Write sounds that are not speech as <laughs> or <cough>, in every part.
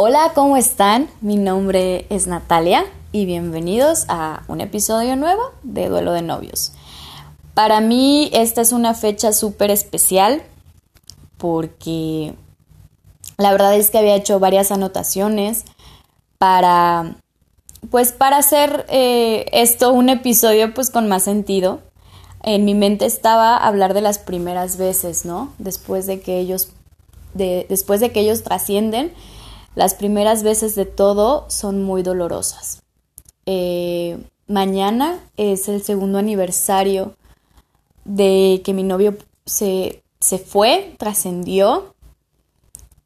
Hola, ¿cómo están? Mi nombre es Natalia y bienvenidos a un episodio nuevo de Duelo de Novios. Para mí esta es una fecha súper especial porque la verdad es que había hecho varias anotaciones para pues para hacer eh, esto un episodio pues con más sentido. En mi mente estaba hablar de las primeras veces, ¿no? Después de que ellos de, después de que ellos trascienden, las primeras veces de todo son muy dolorosas. Eh, mañana es el segundo aniversario de que mi novio se, se fue, trascendió.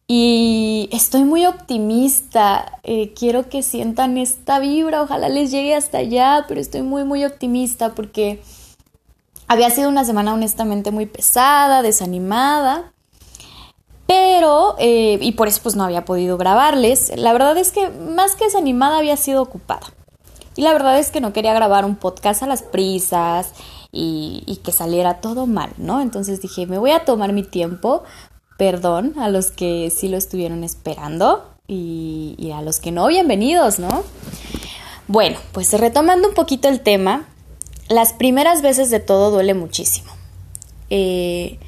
Y estoy muy optimista. Eh, quiero que sientan esta vibra. Ojalá les llegue hasta allá. Pero estoy muy, muy optimista porque había sido una semana honestamente muy pesada, desanimada. Pero, eh, y por eso pues no había podido grabarles. La verdad es que más que desanimada había sido ocupada. Y la verdad es que no quería grabar un podcast a las prisas y, que saliera todo mal, ¿no? Entonces dije, me voy a tomar mi tiempo, perdón a los que sí lo estuvieron esperando y, y a los que no, bienvenidos, ¿no? Bueno, pues retomando un poquito el tema, las primeras veces de todo duele muchísimo. Eh,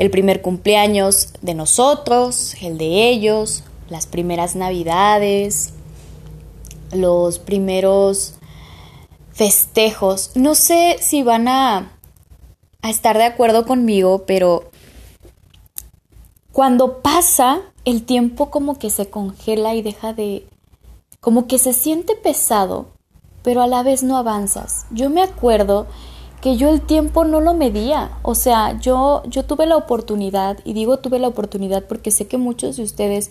el primer cumpleaños de nosotros, el de ellos, las primeras navidades, los primeros festejos. No sé si van a, estar de acuerdo conmigo, pero cuando pasa, el tiempo como que se congela y deja de... como que se siente pesado, pero a la vez no avanzas. Yo me acuerdo que yo el tiempo no lo medía, o sea, yo yo tuve la oportunidad y digo tuve la oportunidad porque sé que muchos de ustedes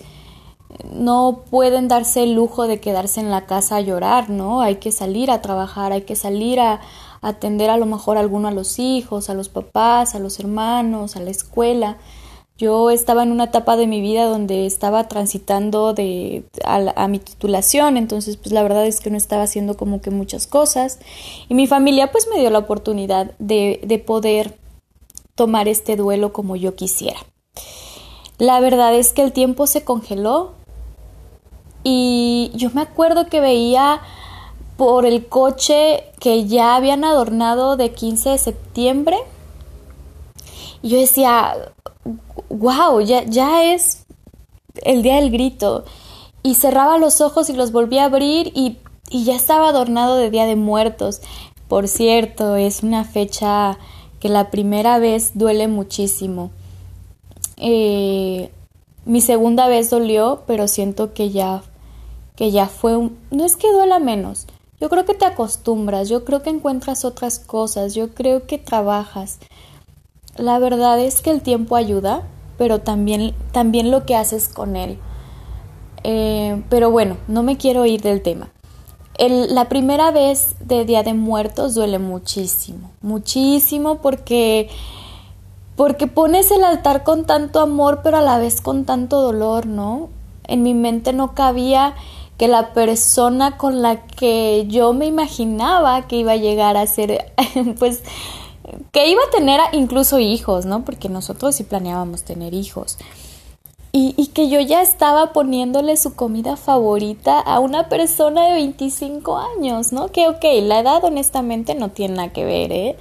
no pueden darse el lujo de quedarse en la casa a llorar, ¿no? Hay que salir a trabajar, hay que salir a, atender a lo mejor alguno a los hijos, a los papás, a los hermanos, a la escuela. Yo estaba en una etapa de mi vida donde estaba transitando de, a, mi titulación, entonces pues la verdad es que no estaba haciendo como que muchas cosas y mi familia pues me dio la oportunidad de, de poder tomar este duelo como yo quisiera. La verdad es que el tiempo se congeló, y yo me acuerdo que veía por el coche que ya habían adornado de 15 de septiembre. Y yo decía, wow, ya, ya es el día del grito. Y cerraba los ojos y los volvía a abrir y, y ya estaba adornado de Día de Muertos. Por cierto, es una fecha que la primera vez duele muchísimo. Eh, mi segunda vez dolió, pero siento que ya que ya fue un... no es que duela menos, yo creo que te acostumbras, yo creo que encuentras otras cosas, yo creo que trabajas. La verdad es que el tiempo ayuda, pero también, también lo que haces con él. Eh, pero bueno, no me quiero ir del tema. El, la primera vez de Día de Muertos duele muchísimo, muchísimo porque porque pones el altar con tanto amor, pero a la vez con tanto dolor, ¿no? En mi mente no cabía que la persona con la que yo me imaginaba que iba a llegar a ser, <laughs> pues, que iba a tener incluso hijos, ¿no? Porque nosotros sí planeábamos tener hijos. Y, que yo ya estaba poniéndole su comida favorita a una persona de 25 años, ¿no? Que, ok, la edad honestamente no tiene nada que ver, ¿eh?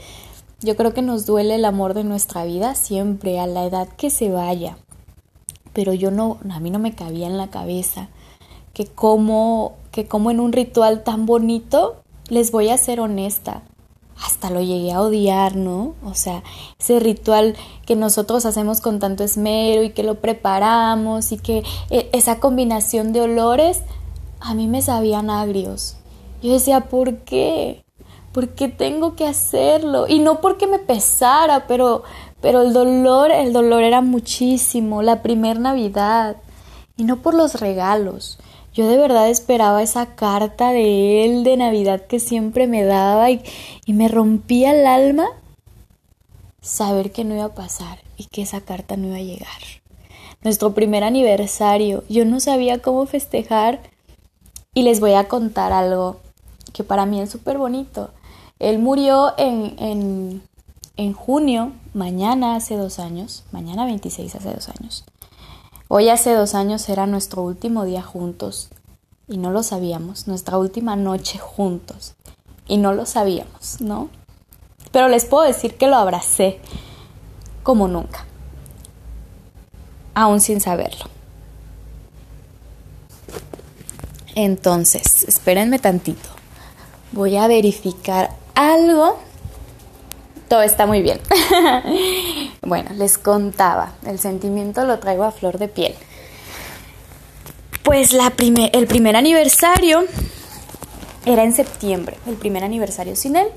Yo creo que nos duele el amor de nuestra vida siempre, a la edad que se vaya. Pero yo no, a mí no me cabía en la cabeza que como, que como en un ritual tan bonito, les voy a ser honesta, hasta lo llegué a odiar, ¿no? O sea, ese ritual que nosotros hacemos con tanto esmero y que lo preparamos y que e, esa combinación de olores a mí me sabían agrios. Yo decía, ¿por qué? ¿Por qué tengo que hacerlo? Y no porque me pesara, pero, pero el dolor, el dolor era muchísimo, la primer Navidad. Y no por los regalos. Yo de verdad esperaba esa carta de él de Navidad que siempre me daba y, me rompía el alma saber que no iba a pasar y que esa carta no iba a llegar. Nuestro primer aniversario, yo no sabía cómo festejar y les voy a contar algo que para mí es súper bonito. Él murió en, en, en junio, mañana hace dos años, mañana 26 hace dos años. Hoy hace dos años era nuestro último día juntos y no lo sabíamos, nuestra última noche juntos y no lo sabíamos, ¿no? Pero les puedo decir que lo abracé como nunca, aún sin saberlo. Entonces, espérenme tantito. Voy a verificar algo. Todo está muy bien. <laughs> bueno, les contaba, el sentimiento lo traigo a flor de piel. Pues la el primer aniversario era en septiembre, el primer aniversario sin él.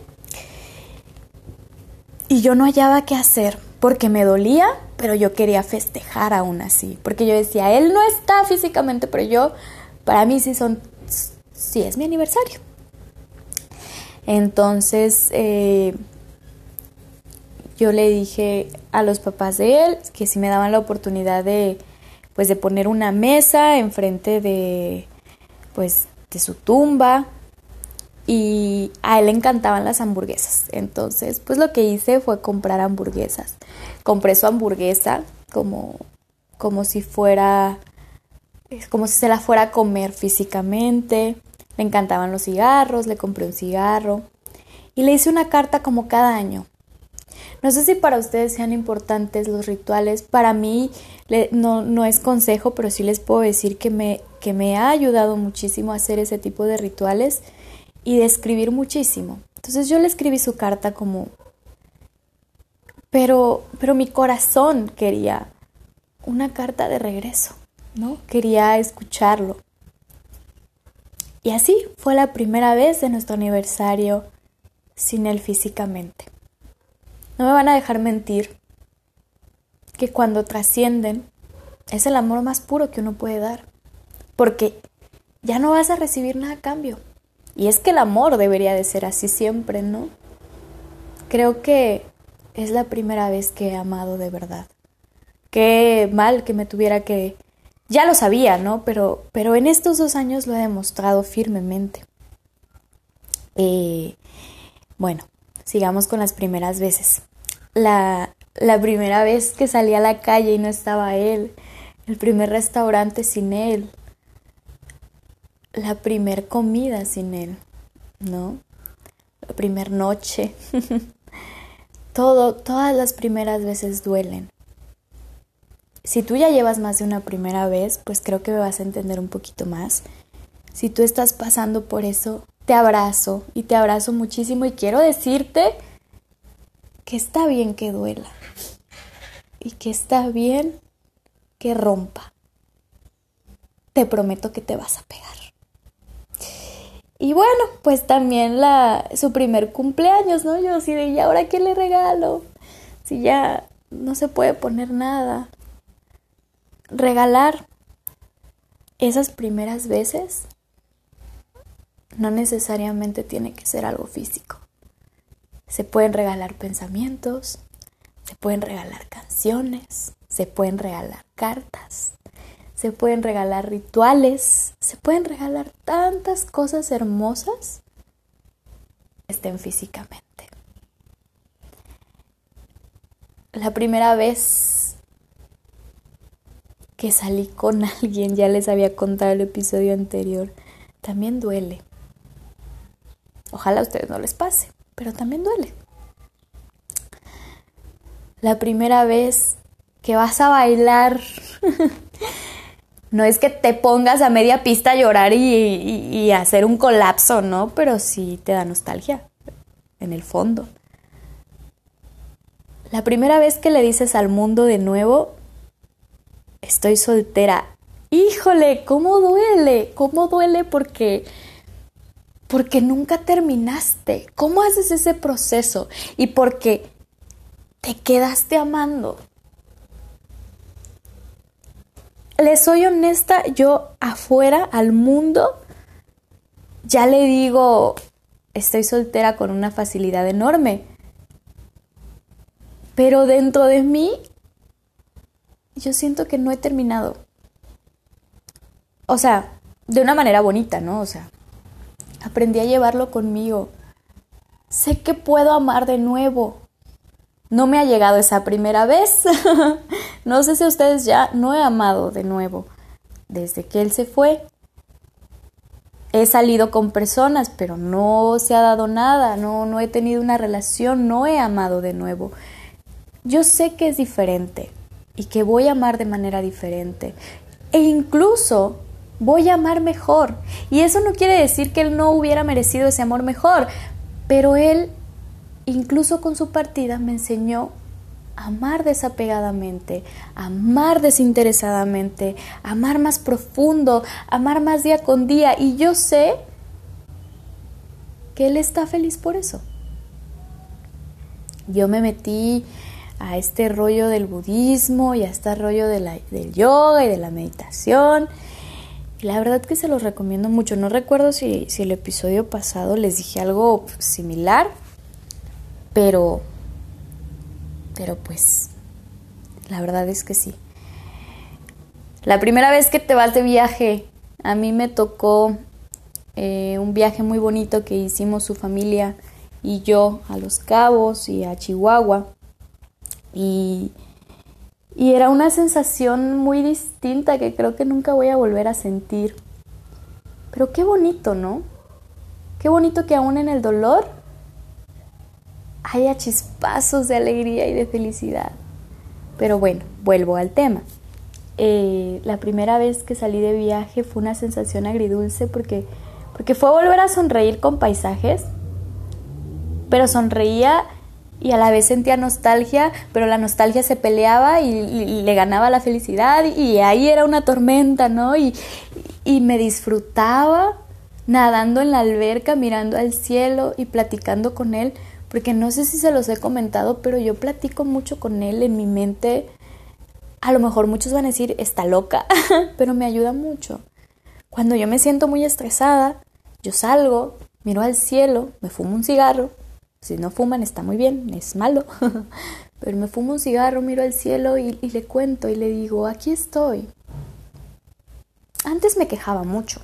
Y yo no hallaba qué hacer porque me dolía, pero yo quería festejar aún así. Porque yo decía, él no está físicamente, pero yo, para mí sí son, sí es mi aniversario. Entonces, eh, yo le dije a los papás de él que si me daban la oportunidad de pues de poner una mesa enfrente de pues de su tumba y a él le encantaban las hamburguesas. Entonces, pues lo que hice fue comprar hamburguesas. Compré su hamburguesa como como si fuera como si se la fuera a comer físicamente. Le encantaban los cigarros, le compré un cigarro y le hice una carta como cada año. No sé si para ustedes sean importantes los rituales. Para mí no, no, es consejo, pero sí les puedo decir que me, que me ha ayudado muchísimo a hacer ese tipo de rituales y de escribir muchísimo. Entonces yo le escribí su carta como... Pero, pero mi corazón quería una carta de regreso, ¿no? Quería escucharlo. Y así fue la primera vez de nuestro aniversario sin él físicamente. No me van a dejar mentir que cuando trascienden es el amor más puro que uno puede dar, porque ya no vas a recibir nada a cambio. Y es que el amor debería de ser así siempre, ¿no? Creo que es la primera vez que he amado de verdad. Qué mal que me tuviera que... Ya lo sabía, ¿no? Pero, pero en estos dos años lo he demostrado firmemente. Eh, bueno, sigamos con las primeras veces la, la primera vez que salí a la calle y no estaba él, el primer restaurante sin él, la primer comida sin él, ¿no? La primer noche. <laughs> Todo, todas las primeras veces duelen. Si tú ya llevas más de una primera vez, pues creo que me vas a entender un poquito más. Si tú estás pasando por eso, te abrazo y te abrazo muchísimo y quiero decirte que está bien que duela y que está bien que rompa. Te prometo que te vas a pegar. Y bueno, pues también la, su primer cumpleaños, ¿no? Yo así de, ¿y ahora qué le regalo? Si ya no se puede poner nada. Regalar esas primeras veces no necesariamente tiene que ser algo físico. Se pueden regalar pensamientos, se pueden regalar canciones, se pueden regalar cartas, se pueden regalar rituales, se pueden regalar tantas cosas hermosas estén físicamente. La primera vez que salí con <laughs> alguien, ya les había contado el episodio anterior, también duele. Ojalá a ustedes no les pase pero también duele. La primera vez que vas a bailar, <laughs> no es que te pongas a media pista a llorar y, hacer un colapso, ¿no? Pero sí te da nostalgia, en el fondo. La primera vez que le dices al mundo de nuevo, estoy soltera. Híjole, ¿cómo duele? ¿Cómo duele? Porque porque nunca terminaste. ¿Cómo haces ese proceso? Y porque te quedaste amando. Le soy honesta, yo afuera al mundo ya le digo, estoy soltera con una facilidad enorme. Pero dentro de mí, yo siento que no he terminado. O sea, de una manera bonita, ¿no? O sea, Aprendí a llevarlo conmigo. Sé que puedo amar de nuevo. no me ha llegado esa primera vez. <laughs> no sé si ustedes ya no he amado de nuevo. Desde que él se fue, he salido con personas, pero no se ha dado nada, no, no he tenido una relación, no he amado de nuevo. Yo sé que es diferente y que voy a amar de manera diferente. E incluso voy a amar mejor. Y eso no quiere decir que él no hubiera merecido ese amor mejor, pero él incluso con su partida me enseñó a amar desapegadamente, a amar desinteresadamente, a amar más profundo, a amar más día con día. Y yo sé que él está feliz por eso. Yo me metí a este rollo del budismo y a este rollo del yoga y de la meditación. La verdad que se los recomiendo mucho. No recuerdo si, si el episodio pasado les dije algo similar, pero, pero pues, la verdad es que sí. La primera vez que te vas de viaje, a mí me tocó eh, un viaje muy bonito que hicimos su familia y yo a Los Cabos y a Chihuahua. Y, y era una sensación muy distinta que creo que nunca voy a volver a sentir. Pero qué bonito, ¿no? Qué bonito que aún en el dolor haya chispazos de alegría y de felicidad. Pero bueno, vuelvo al tema. Eh, la primera vez que salí de viaje fue una sensación agridulce porque, porque fue volver a sonreír con paisajes, pero sonreía y a la vez sentía nostalgia, pero la nostalgia se peleaba y, le ganaba la felicidad y ahí era una tormenta, ¿no? Y, y me disfrutaba nadando en la alberca, mirando al cielo y platicando con él porque no sé si se los he comentado, pero yo platico mucho con él en mi mente. A lo mejor muchos van a decir, está loca, <laughs> pero me ayuda mucho. Cuando yo me siento muy estresada, yo salgo, miro al cielo, me fumo un cigarro. Si no fuman está muy bien, es malo. <laughs> pero me fumo un cigarro, miro al cielo y, y le cuento y le digo, aquí estoy. Antes me quejaba mucho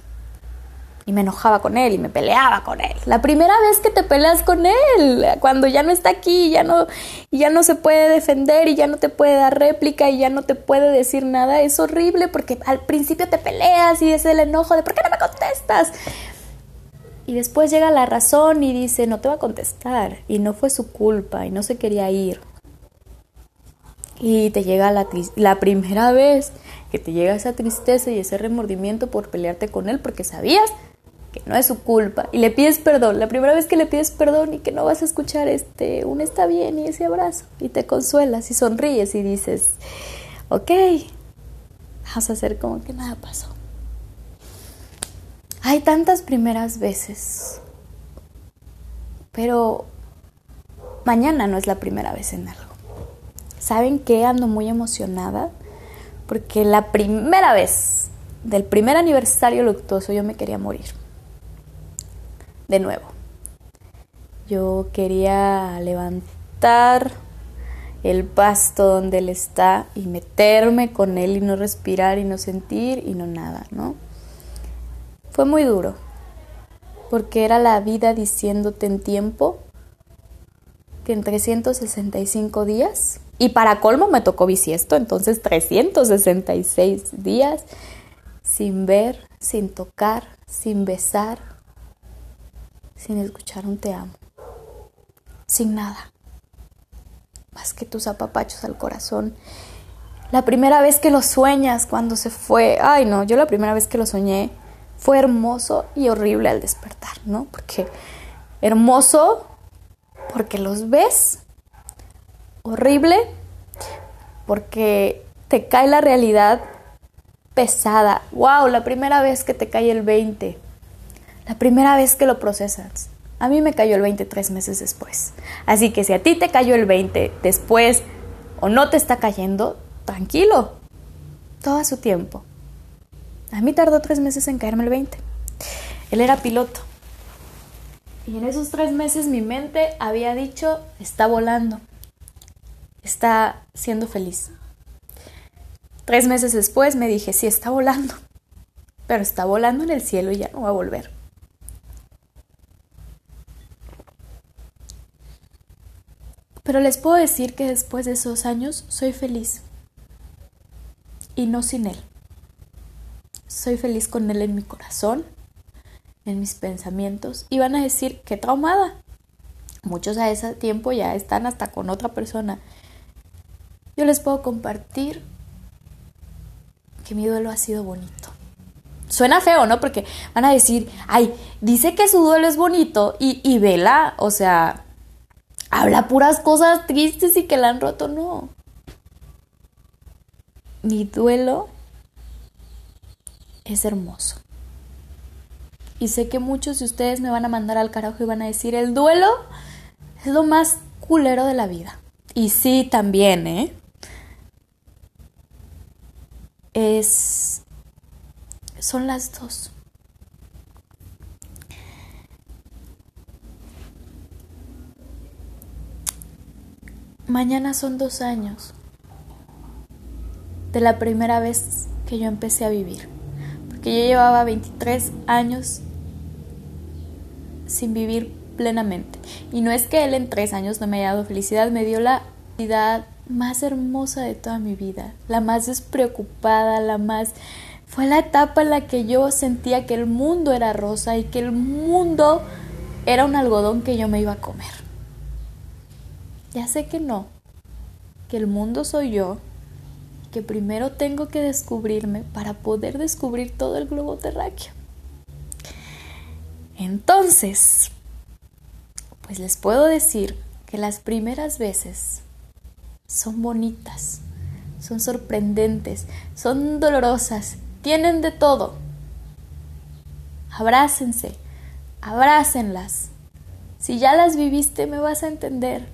y me enojaba con él y me peleaba con él. La primera vez que te peleas con él, cuando ya no está aquí, ya no, ya no se puede defender y ya no te puede dar réplica y ya no te puede decir nada, es horrible porque al principio te peleas y es el enojo de ¿por qué no me contestas? Y después llega la razón y dice, no te va a contestar. Y no fue su culpa y no se quería ir. Y te llega la, la primera vez que te llega esa tristeza y ese remordimiento por pelearte con él porque sabías no es su culpa y le pides perdón, la primera vez que le pides perdón y que no vas a escuchar este, un está bien y ese abrazo y te consuelas y sonríes y dices, ok, vamos a hacer como que nada pasó. Hay tantas primeras veces, pero mañana no es la primera vez en algo. ¿Saben qué? Ando muy emocionada porque la primera vez del primer aniversario luctuoso yo me quería morir de nuevo. Yo quería levantar el pasto donde él está y meterme con él y no respirar y no sentir y no nada, ¿no? Fue muy duro, porque era la vida diciéndote en tiempo que en 365 días, y para colmo me tocó bisiesto, entonces 366 días sin ver, sin tocar, sin besar, sin escuchar un te amo, sin nada, más que tus apapachos al corazón. La primera vez que lo sueñas cuando se fue, ay no, yo la primera vez que lo soñé fue hermoso y horrible al despertar, ¿no? Porque hermoso porque los ves, horrible porque te cae la realidad pesada. Wow, la primera vez que te cae el 20 la primera vez que lo procesas. A mí me cayó el 20 tres meses después. Así que si a ti te cayó el 20 después o no te está cayendo, tranquilo, todo su tiempo. A mí tardó tres meses en caerme el 20. Él era piloto. Y en esos tres meses mi mente había dicho, está volando, está siendo feliz. Tres meses después me dije, sí, está volando, pero está volando en el cielo y ya no va a volver. Pero les puedo decir que después de esos años soy feliz. Y no sin él. Soy feliz con él en mi corazón, en mis pensamientos. Y van a decir, qué traumada. Muchos a ese tiempo ya están hasta con otra persona. Yo les puedo compartir que mi duelo ha sido bonito. Suena feo, ¿no? Porque van a decir, ay, dice que su duelo es bonito y, y vela, o sea, habla puras cosas tristes y que la han roto, no. Mi duelo es hermoso. Y sé que muchos de ustedes me van a mandar al carajo y van a decir, el duelo es lo más culero de la vida. Y sí, también, ¿eh? Es... Son las dos. Mañana son dos años de la primera vez que yo empecé a vivir. Porque yo llevaba 23 años sin vivir plenamente. Y no es que él en tres años no me haya dado felicidad, me dio la felicidad más hermosa de toda mi vida, la más despreocupada, la más... Fue la etapa en la que yo sentía que el mundo era rosa y que el mundo era un algodón que yo me iba a comer. Ya sé que no, que el mundo soy yo, que primero tengo que descubrirme para poder descubrir todo el globo terráqueo. Entonces, pues les puedo decir que las primeras veces son bonitas, son sorprendentes, son dolorosas, tienen de todo. Abrácense, abrácenlas. Si ya las viviste me vas a entender.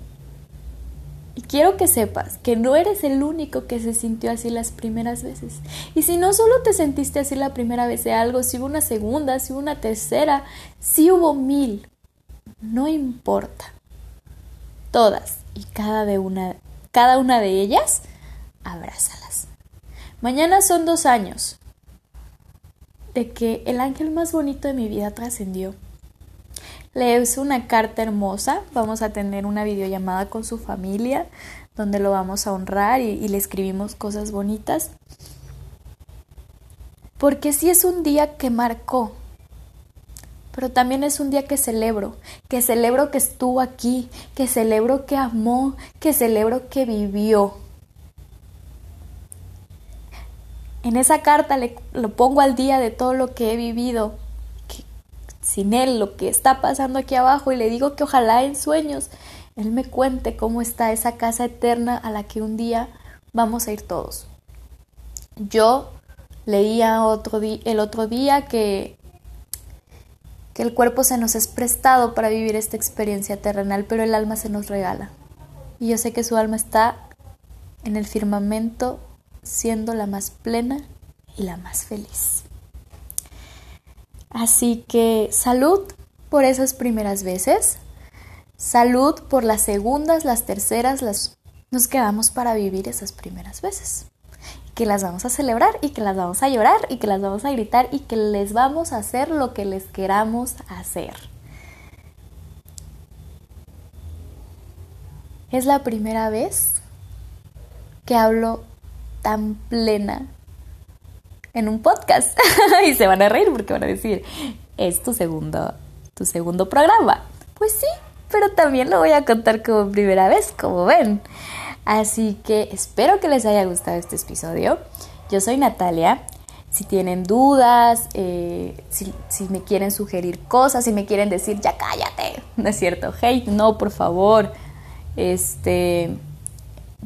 Y quiero que sepas que no eres el único que se sintió así las primeras veces. Y si no solo te sentiste así la primera vez de algo, si hubo una segunda, si hubo una tercera, si hubo mil, no importa. Todas y cada, de una, cada una de ellas, abrázalas. Mañana son dos años de que el ángel más bonito de mi vida trascendió le hice una carta hermosa, vamos a tener una videollamada con su familia donde lo vamos a honrar y, le escribimos cosas bonitas. Porque sí es un día que marcó, pero también es un día que celebro, que celebro que estuvo aquí, que celebro que amó, que celebro que vivió. En esa carta le, lo pongo al día de todo lo que he vivido, sin él lo que está pasando aquí abajo y le digo que ojalá en sueños él me cuente cómo está esa casa eterna a la que un día vamos a ir todos. Yo leía otro el otro día que, que el cuerpo se nos es prestado para vivir esta experiencia terrenal, pero el alma se nos regala. Y yo sé que su alma está en el firmamento siendo la más plena y la más feliz. Así que salud por esas primeras veces, salud por las segundas, las terceras, las... Nos quedamos para vivir esas primeras veces. Que las vamos a celebrar y que las vamos a llorar y que las vamos a gritar y que les vamos a hacer lo que les queramos hacer. Es la primera vez que hablo tan plena en un podcast <laughs> y se van a reír porque van a decir, es tu segundo, tu segundo programa. Pues sí, pero también lo voy a contar como primera vez, como ven. Así que espero que les haya gustado este episodio. Yo soy Natalia. Si tienen dudas, eh, si, si, me quieren sugerir cosas, si me quieren decir, ya cállate, <laughs> no es cierto, hate, no, por favor. Este,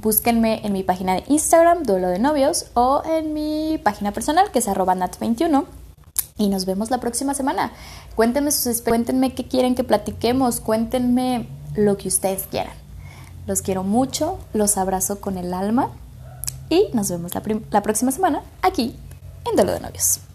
búsquenme en mi página de Instagram, Duelo de Novios, o en mi página personal, que es arroba nat21. Y nos vemos la próxima semana. Cuéntenme, sus, cuéntenme qué quieren que platiquemos, cuéntenme lo que ustedes quieran. Los quiero mucho, los abrazo con el alma y nos vemos la, la próxima semana aquí en Duelo de Novios.